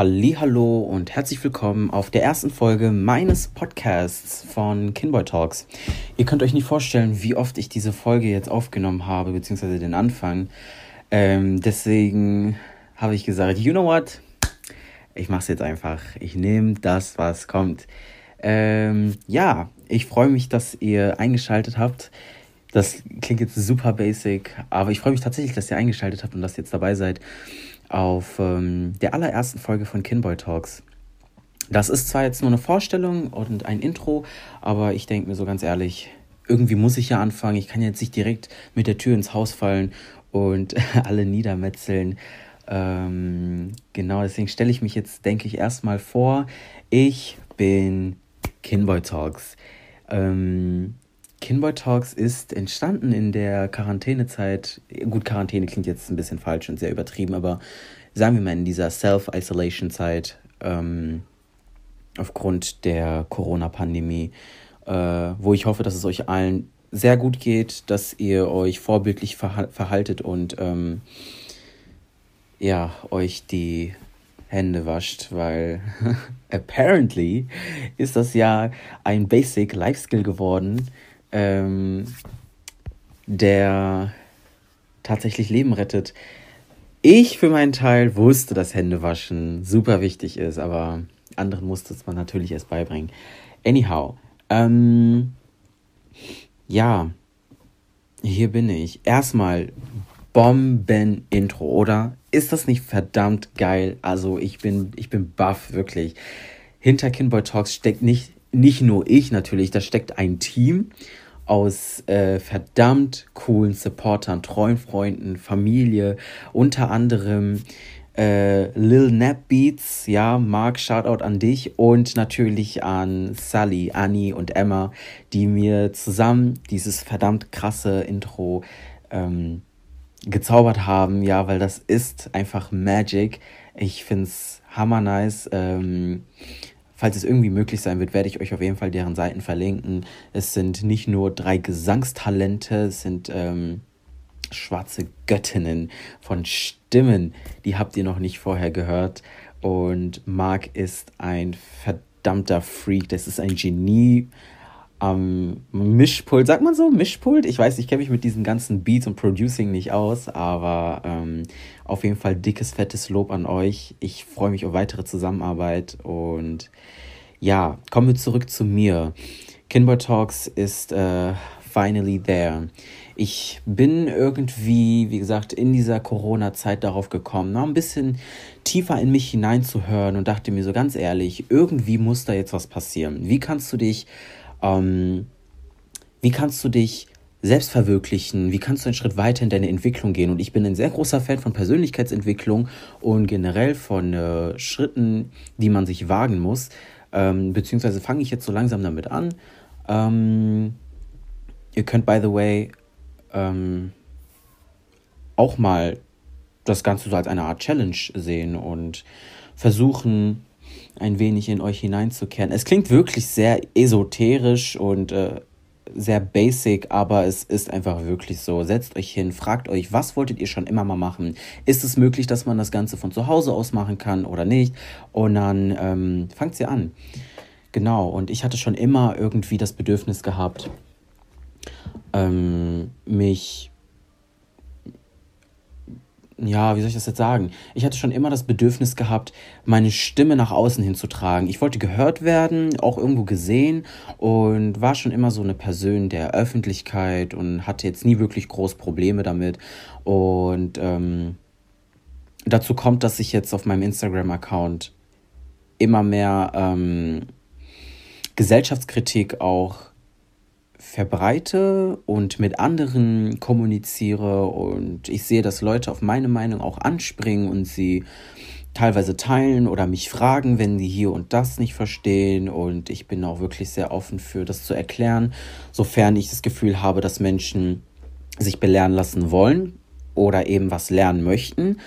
Hallo und herzlich willkommen auf der ersten Folge meines Podcasts von Kinboy Talks. Ihr könnt euch nicht vorstellen, wie oft ich diese Folge jetzt aufgenommen habe, beziehungsweise den Anfang. Ähm, deswegen habe ich gesagt, you know what? Ich mache es jetzt einfach. Ich nehme das, was kommt. Ähm, ja, ich freue mich, dass ihr eingeschaltet habt. Das klingt jetzt super basic, aber ich freue mich tatsächlich, dass ihr eingeschaltet habt und dass ihr jetzt dabei seid auf ähm, der allerersten Folge von Kinboy Talks. Das ist zwar jetzt nur eine Vorstellung und ein Intro, aber ich denke mir so ganz ehrlich, irgendwie muss ich ja anfangen. Ich kann jetzt nicht direkt mit der Tür ins Haus fallen und alle niedermetzeln. Ähm, genau, deswegen stelle ich mich jetzt, denke ich, erstmal vor. Ich bin Kinboy Talks. Ähm, Kinboy Talks ist entstanden in der Quarantänezeit. Gut, Quarantäne klingt jetzt ein bisschen falsch und sehr übertrieben, aber sagen wir mal in dieser Self-Isolation-Zeit ähm, aufgrund der Corona-Pandemie, äh, wo ich hoffe, dass es euch allen sehr gut geht, dass ihr euch vorbildlich verha verhaltet und ähm, ja, euch die Hände wascht, weil apparently ist das ja ein Basic Life Skill geworden, ähm, der tatsächlich Leben rettet. Ich für meinen Teil wusste, dass Händewaschen super wichtig ist, aber anderen musste es man natürlich erst beibringen. Anyhow, ähm, ja, hier bin ich. Erstmal Bomben-Intro, oder? Ist das nicht verdammt geil? Also ich bin, ich bin baff, wirklich. Hinter Kinboy Talks steckt nicht, nicht nur ich natürlich, da steckt ein Team aus äh, verdammt coolen Supportern, treuen Freunden, Familie, unter anderem äh, Lil Nap Beats, ja, Mark, Shoutout an dich und natürlich an Sally, Annie und Emma, die mir zusammen dieses verdammt krasse Intro ähm, gezaubert haben, ja, weil das ist einfach Magic. Ich find's hammer nice. Ähm, falls es irgendwie möglich sein wird, werde ich euch auf jeden Fall deren Seiten verlinken. Es sind nicht nur drei Gesangstalente, es sind ähm, schwarze Göttinnen von Stimmen. Die habt ihr noch nicht vorher gehört. Und Mark ist ein verdammter Freak. Das ist ein Genie am Mischpult. Sagt man so? Mischpult? Ich weiß, ich kenne mich mit diesen ganzen Beats und Producing nicht aus, aber ähm, auf jeden Fall dickes, fettes Lob an euch. Ich freue mich auf weitere Zusammenarbeit und ja, kommen wir zurück zu mir. Kinboy Talks ist äh, finally there. Ich bin irgendwie, wie gesagt, in dieser Corona-Zeit darauf gekommen, noch ein bisschen tiefer in mich hineinzuhören und dachte mir so ganz ehrlich, irgendwie muss da jetzt was passieren. Wie kannst du dich ähm, wie kannst du dich selbst verwirklichen? Wie kannst du einen Schritt weiter in deine Entwicklung gehen? Und ich bin ein sehr großer Fan von Persönlichkeitsentwicklung und generell von äh, Schritten, die man sich wagen muss. Ähm, beziehungsweise fange ich jetzt so langsam damit an. Ähm, ihr könnt, by the way, ähm, auch mal das Ganze so als eine Art Challenge sehen und versuchen, ein wenig in euch hineinzukehren. Es klingt wirklich sehr esoterisch und äh, sehr basic, aber es ist einfach wirklich so. Setzt euch hin, fragt euch, was wolltet ihr schon immer mal machen? Ist es möglich, dass man das Ganze von zu Hause aus machen kann oder nicht? Und dann ähm, fangt sie an. Genau, und ich hatte schon immer irgendwie das Bedürfnis gehabt, ähm, mich ja, wie soll ich das jetzt sagen? Ich hatte schon immer das Bedürfnis gehabt, meine Stimme nach außen hinzutragen. Ich wollte gehört werden, auch irgendwo gesehen und war schon immer so eine Person der Öffentlichkeit und hatte jetzt nie wirklich groß Probleme damit. Und ähm, dazu kommt, dass ich jetzt auf meinem Instagram-Account immer mehr ähm, Gesellschaftskritik auch verbreite und mit anderen kommuniziere und ich sehe, dass Leute auf meine Meinung auch anspringen und sie teilweise teilen oder mich fragen, wenn sie hier und das nicht verstehen und ich bin auch wirklich sehr offen für das zu erklären, sofern ich das Gefühl habe, dass Menschen sich belehren lassen wollen oder eben was lernen möchten.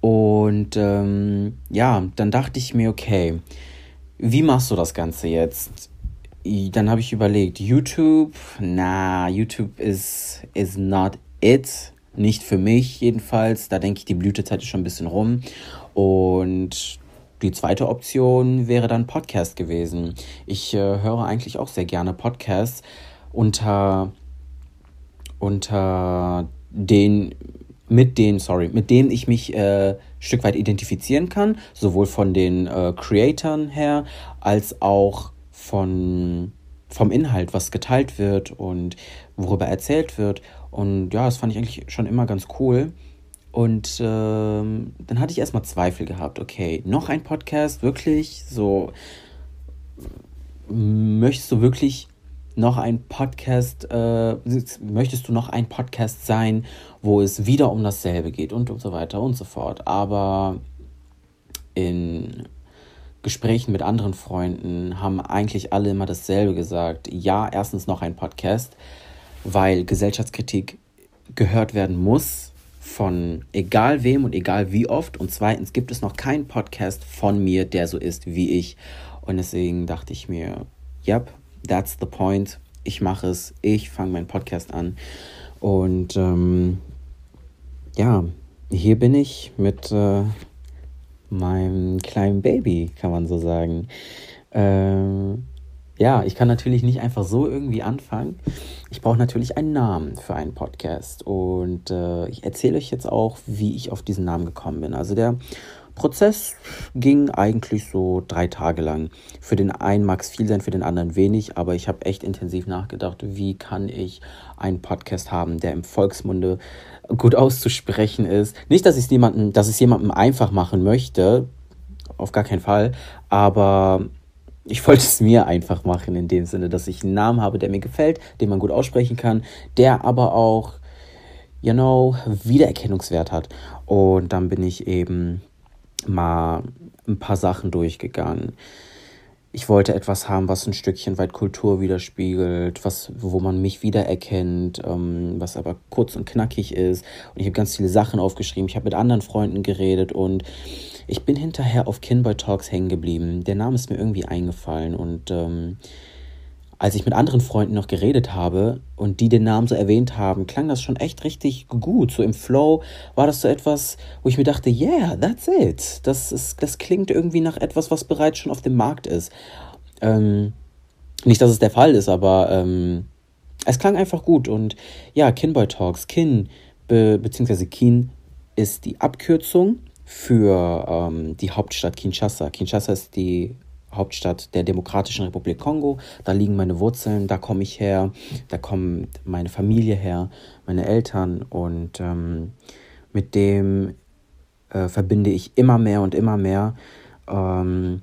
Und ähm, ja, dann dachte ich mir, okay, wie machst du das Ganze jetzt? Dann habe ich überlegt, YouTube, na, YouTube is, is not it. Nicht für mich jedenfalls. Da denke ich, die Blütezeit ist schon ein bisschen rum. Und die zweite Option wäre dann Podcast gewesen. Ich äh, höre eigentlich auch sehr gerne Podcasts unter, unter den, mit denen, sorry, mit denen ich mich äh, ein Stück weit identifizieren kann, sowohl von den äh, Creatoren her als auch von, vom Inhalt, was geteilt wird und worüber erzählt wird. Und ja, das fand ich eigentlich schon immer ganz cool. Und ähm, dann hatte ich erstmal Zweifel gehabt. Okay, noch ein Podcast, wirklich? So, möchtest du wirklich noch ein Podcast, äh, möchtest du noch ein Podcast sein, wo es wieder um dasselbe geht und, und so weiter und so fort. Aber in Gesprächen mit anderen Freunden haben eigentlich alle immer dasselbe gesagt. Ja, erstens noch ein Podcast, weil Gesellschaftskritik gehört werden muss von egal wem und egal wie oft. Und zweitens gibt es noch keinen Podcast von mir, der so ist wie ich. Und deswegen dachte ich mir, yep, that's the point. Ich mache es, ich fange meinen Podcast an. Und ähm, ja, hier bin ich mit äh, meinem kleinen Baby, kann man so sagen. Ähm, ja, ich kann natürlich nicht einfach so irgendwie anfangen. Ich brauche natürlich einen Namen für einen Podcast. Und äh, ich erzähle euch jetzt auch, wie ich auf diesen Namen gekommen bin. Also der Prozess ging eigentlich so drei Tage lang. Für den einen mag es viel sein, für den anderen wenig, aber ich habe echt intensiv nachgedacht, wie kann ich einen Podcast haben, der im Volksmunde gut auszusprechen ist. Nicht, dass ich es jemandem, dass es jemandem einfach machen möchte, auf gar keinen Fall, aber ich wollte es mir einfach machen, in dem Sinne, dass ich einen Namen habe, der mir gefällt, den man gut aussprechen kann, der aber auch, you know, Wiedererkennungswert hat. Und dann bin ich eben mal ein paar Sachen durchgegangen. Ich wollte etwas haben, was ein Stückchen weit Kultur widerspiegelt, was, wo man mich wiedererkennt, ähm, was aber kurz und knackig ist. Und ich habe ganz viele Sachen aufgeschrieben. Ich habe mit anderen Freunden geredet und ich bin hinterher auf Kinboy Talks hängen geblieben. Der Name ist mir irgendwie eingefallen und ähm, als ich mit anderen Freunden noch geredet habe und die den Namen so erwähnt haben, klang das schon echt richtig gut. So im Flow war das so etwas, wo ich mir dachte, yeah, that's it. Das, ist, das klingt irgendwie nach etwas, was bereits schon auf dem Markt ist. Ähm, nicht, dass es der Fall ist, aber ähm, es klang einfach gut. Und ja, Kinboy Talks, Kin, be, beziehungsweise Kin ist die Abkürzung für ähm, die Hauptstadt Kinshasa. Kinshasa ist die Hauptstadt der Demokratischen Republik Kongo. Da liegen meine Wurzeln, da komme ich her, da kommt meine Familie her, meine Eltern und ähm, mit dem äh, verbinde ich immer mehr und immer mehr. Ähm,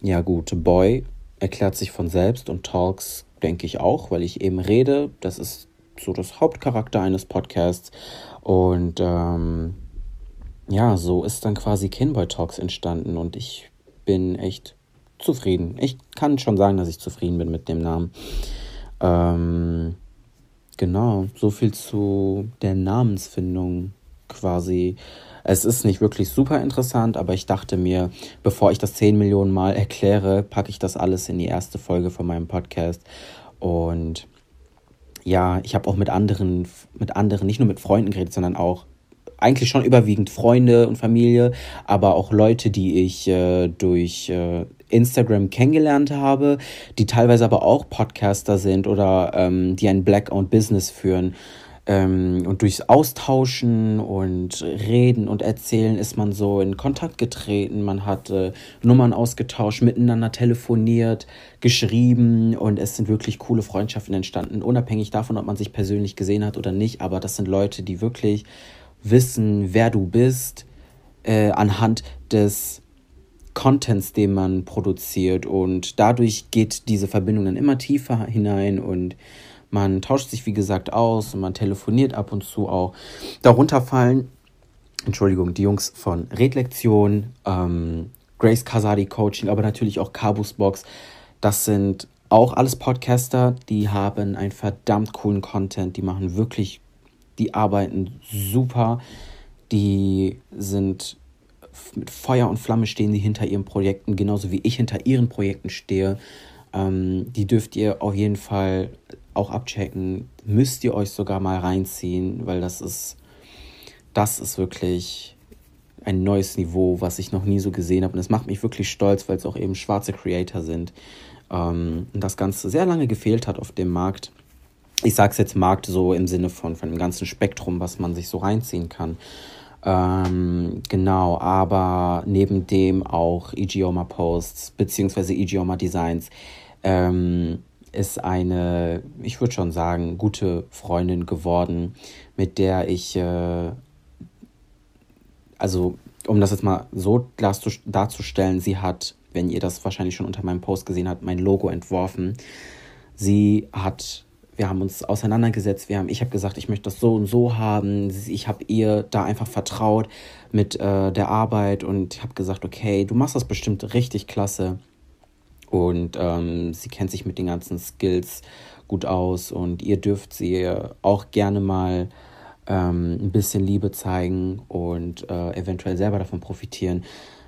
ja gut, Boy erklärt sich von selbst und Talks denke ich auch, weil ich eben rede. Das ist so das Hauptcharakter eines Podcasts und ähm, ja, so ist dann quasi Kinboy Talks entstanden und ich bin echt zufrieden. Ich kann schon sagen, dass ich zufrieden bin mit dem Namen. Ähm, genau, so viel zu der Namensfindung quasi. Es ist nicht wirklich super interessant, aber ich dachte mir, bevor ich das 10 Millionen Mal erkläre, packe ich das alles in die erste Folge von meinem Podcast. Und ja, ich habe auch mit anderen, mit anderen, nicht nur mit Freunden geredet, sondern auch eigentlich schon überwiegend Freunde und Familie, aber auch Leute, die ich äh, durch äh, Instagram kennengelernt habe, die teilweise aber auch Podcaster sind oder ähm, die ein Blackout-Business führen. Ähm, und durchs Austauschen und Reden und Erzählen ist man so in Kontakt getreten. Man hat äh, Nummern ausgetauscht, miteinander telefoniert, geschrieben und es sind wirklich coole Freundschaften entstanden, unabhängig davon, ob man sich persönlich gesehen hat oder nicht. Aber das sind Leute, die wirklich wissen, wer du bist, äh, anhand des Contents, den man produziert. Und dadurch geht diese Verbindung dann immer tiefer hinein und man tauscht sich, wie gesagt, aus und man telefoniert ab und zu auch. Darunter fallen, Entschuldigung, die Jungs von Redlektion, ähm, Grace Casadi Coaching, aber natürlich auch Cabus Box. Das sind auch alles Podcaster, die haben einen verdammt coolen Content, die machen wirklich, die arbeiten super, die sind mit Feuer und Flamme stehen sie hinter ihren Projekten, genauso wie ich hinter ihren Projekten stehe. Ähm, die dürft ihr auf jeden Fall auch abchecken. Müsst ihr euch sogar mal reinziehen, weil das ist, das ist wirklich ein neues Niveau, was ich noch nie so gesehen habe. Und es macht mich wirklich stolz, weil es auch eben schwarze Creator sind. Ähm, und das Ganze sehr lange gefehlt hat auf dem Markt. Ich sage es jetzt Markt so im Sinne von, von dem ganzen Spektrum, was man sich so reinziehen kann. Ähm, genau, aber neben dem auch Igioma Posts beziehungsweise Igioma Designs ähm, ist eine, ich würde schon sagen, gute Freundin geworden, mit der ich, äh, also um das jetzt mal so darzustellen, sie hat, wenn ihr das wahrscheinlich schon unter meinem Post gesehen habt, mein Logo entworfen. Sie hat wir haben uns auseinandergesetzt, wir haben, ich habe gesagt, ich möchte das so und so haben. Ich habe ihr da einfach vertraut mit äh, der Arbeit und habe gesagt, okay, du machst das bestimmt richtig klasse. Und ähm, sie kennt sich mit den ganzen Skills gut aus und ihr dürft sie auch gerne mal ähm, ein bisschen Liebe zeigen und äh, eventuell selber davon profitieren.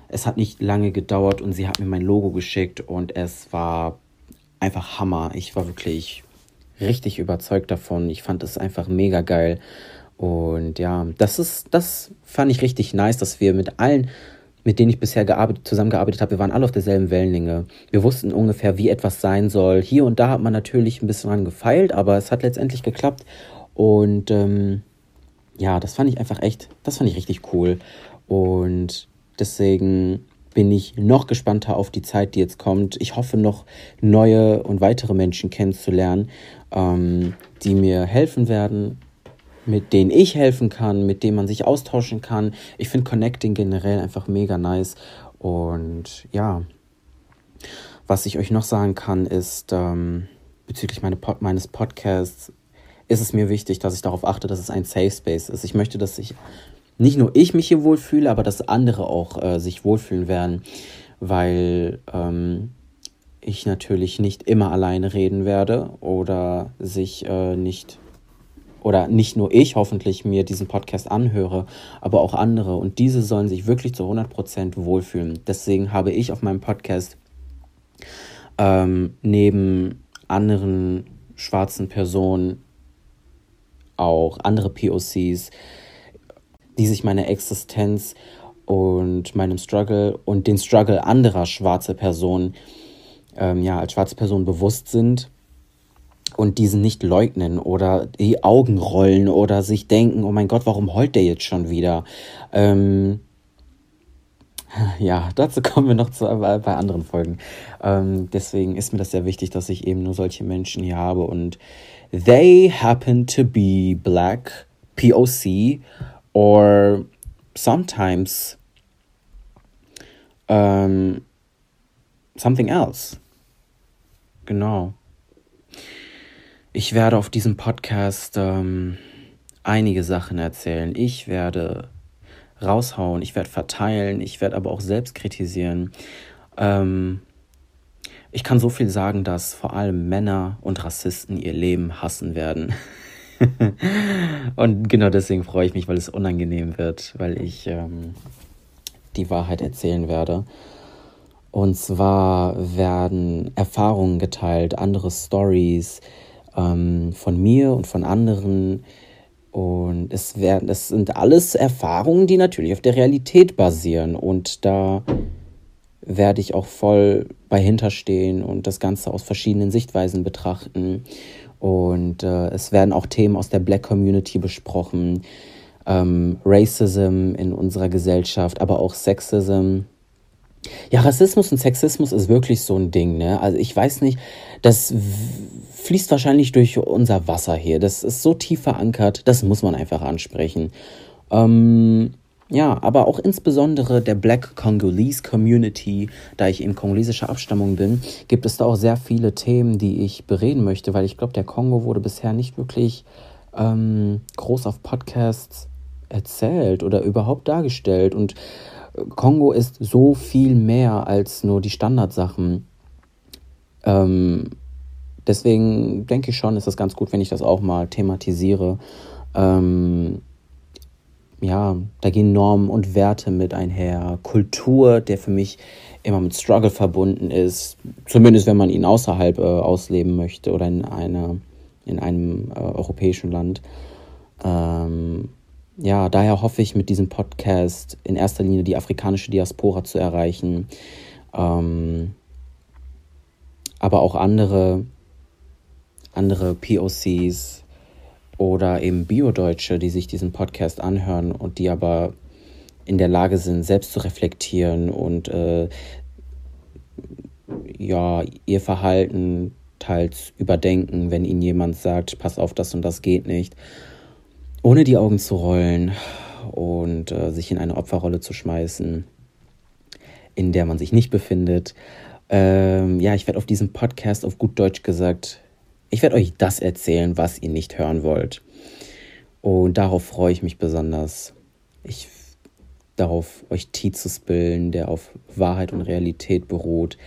Es hat nicht lange gedauert und sie hat mir mein Logo geschickt und es war einfach Hammer. Ich war wirklich richtig überzeugt davon. Ich fand es einfach mega geil. Und ja, das ist, das fand ich richtig nice, dass wir mit allen, mit denen ich bisher gearbeitet, zusammengearbeitet habe, wir waren alle auf derselben Wellenlänge. Wir wussten ungefähr, wie etwas sein soll. Hier und da hat man natürlich ein bisschen dran gefeilt, aber es hat letztendlich geklappt. Und ähm, ja, das fand ich einfach echt, das fand ich richtig cool. Und deswegen bin ich noch gespannter auf die Zeit, die jetzt kommt. Ich hoffe noch neue und weitere Menschen kennenzulernen, ähm, die mir helfen werden, mit denen ich helfen kann, mit denen man sich austauschen kann. Ich finde Connecting generell einfach mega nice. Und ja, was ich euch noch sagen kann, ist ähm, bezüglich meine Pod meines Podcasts, ist es mir wichtig, dass ich darauf achte, dass es ein Safe Space ist. Ich möchte, dass ich nicht nur ich mich hier wohlfühle, aber dass andere auch äh, sich wohlfühlen werden, weil ähm, ich natürlich nicht immer alleine reden werde oder sich äh, nicht oder nicht nur ich hoffentlich mir diesen Podcast anhöre, aber auch andere und diese sollen sich wirklich zu 100% wohlfühlen. Deswegen habe ich auf meinem Podcast ähm, neben anderen schwarzen Personen auch andere POCs, die sich meiner Existenz und meinem Struggle und den Struggle anderer schwarzer Personen ähm, ja, als schwarze Person bewusst sind und diesen nicht leugnen oder die Augen rollen oder sich denken, oh mein Gott, warum heult der jetzt schon wieder? Ähm, ja, dazu kommen wir noch zu, bei, bei anderen Folgen. Ähm, deswegen ist mir das sehr wichtig, dass ich eben nur solche Menschen hier habe und they happen to be black, POC or sometimes um, something else. Genau. Ich werde auf diesem Podcast ähm, einige Sachen erzählen. Ich werde raushauen, ich werde verteilen, ich werde aber auch selbst kritisieren. Ähm, ich kann so viel sagen, dass vor allem Männer und Rassisten ihr Leben hassen werden. und genau deswegen freue ich mich, weil es unangenehm wird, weil ich ähm, die Wahrheit erzählen werde. Und zwar werden Erfahrungen geteilt, andere Stories ähm, von mir und von anderen. Und es werden, es sind alles Erfahrungen, die natürlich auf der Realität basieren. Und da werde ich auch voll bei hinterstehen und das Ganze aus verschiedenen Sichtweisen betrachten. Und äh, es werden auch Themen aus der Black Community besprochen. Ähm, Racism in unserer Gesellschaft, aber auch Sexism. Ja, Rassismus und Sexismus ist wirklich so ein Ding, ne? Also ich weiß nicht, das fließt wahrscheinlich durch unser Wasser hier. Das ist so tief verankert, das muss man einfach ansprechen. Ähm, ja, aber auch insbesondere der Black Congolese Community, da ich eben kongolesischer Abstammung bin, gibt es da auch sehr viele Themen, die ich bereden möchte, weil ich glaube, der Kongo wurde bisher nicht wirklich ähm, groß auf Podcasts erzählt oder überhaupt dargestellt. Und äh, Kongo ist so viel mehr als nur die Standardsachen. Ähm, deswegen denke ich schon, ist es ganz gut, wenn ich das auch mal thematisiere. Ähm, ja, da gehen Normen und Werte mit einher. Kultur, der für mich immer mit Struggle verbunden ist, zumindest wenn man ihn außerhalb äh, ausleben möchte oder in, einer, in einem äh, europäischen Land. Ähm, ja, daher hoffe ich mit diesem Podcast in erster Linie die afrikanische Diaspora zu erreichen, ähm, aber auch andere, andere POCs oder eben Bio-Deutsche, die sich diesen Podcast anhören und die aber in der Lage sind, selbst zu reflektieren und äh, ja, ihr Verhalten teils überdenken, wenn ihnen jemand sagt, pass auf, das und das geht nicht, ohne die Augen zu rollen und äh, sich in eine Opferrolle zu schmeißen, in der man sich nicht befindet. Ähm, ja, ich werde auf diesem Podcast auf gut Deutsch gesagt, ich werde euch das erzählen, was ihr nicht hören wollt. Und darauf freue ich mich besonders. Ich darauf, euch Tee zu spillen, der auf Wahrheit und Realität beruht.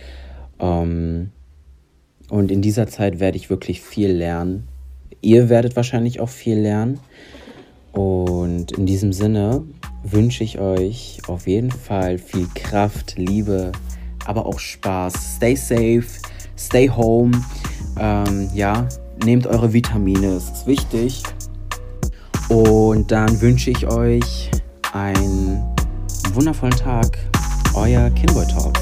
Ähm, und in dieser Zeit werde ich wirklich viel lernen. Ihr werdet wahrscheinlich auch viel lernen. Und in diesem Sinne wünsche ich euch auf jeden Fall viel Kraft, Liebe, aber auch Spaß. Stay safe, stay home. Ähm, ja, nehmt eure Vitamine, es ist wichtig. Und dann wünsche ich euch einen wundervollen Tag. Euer Kinboy Talk.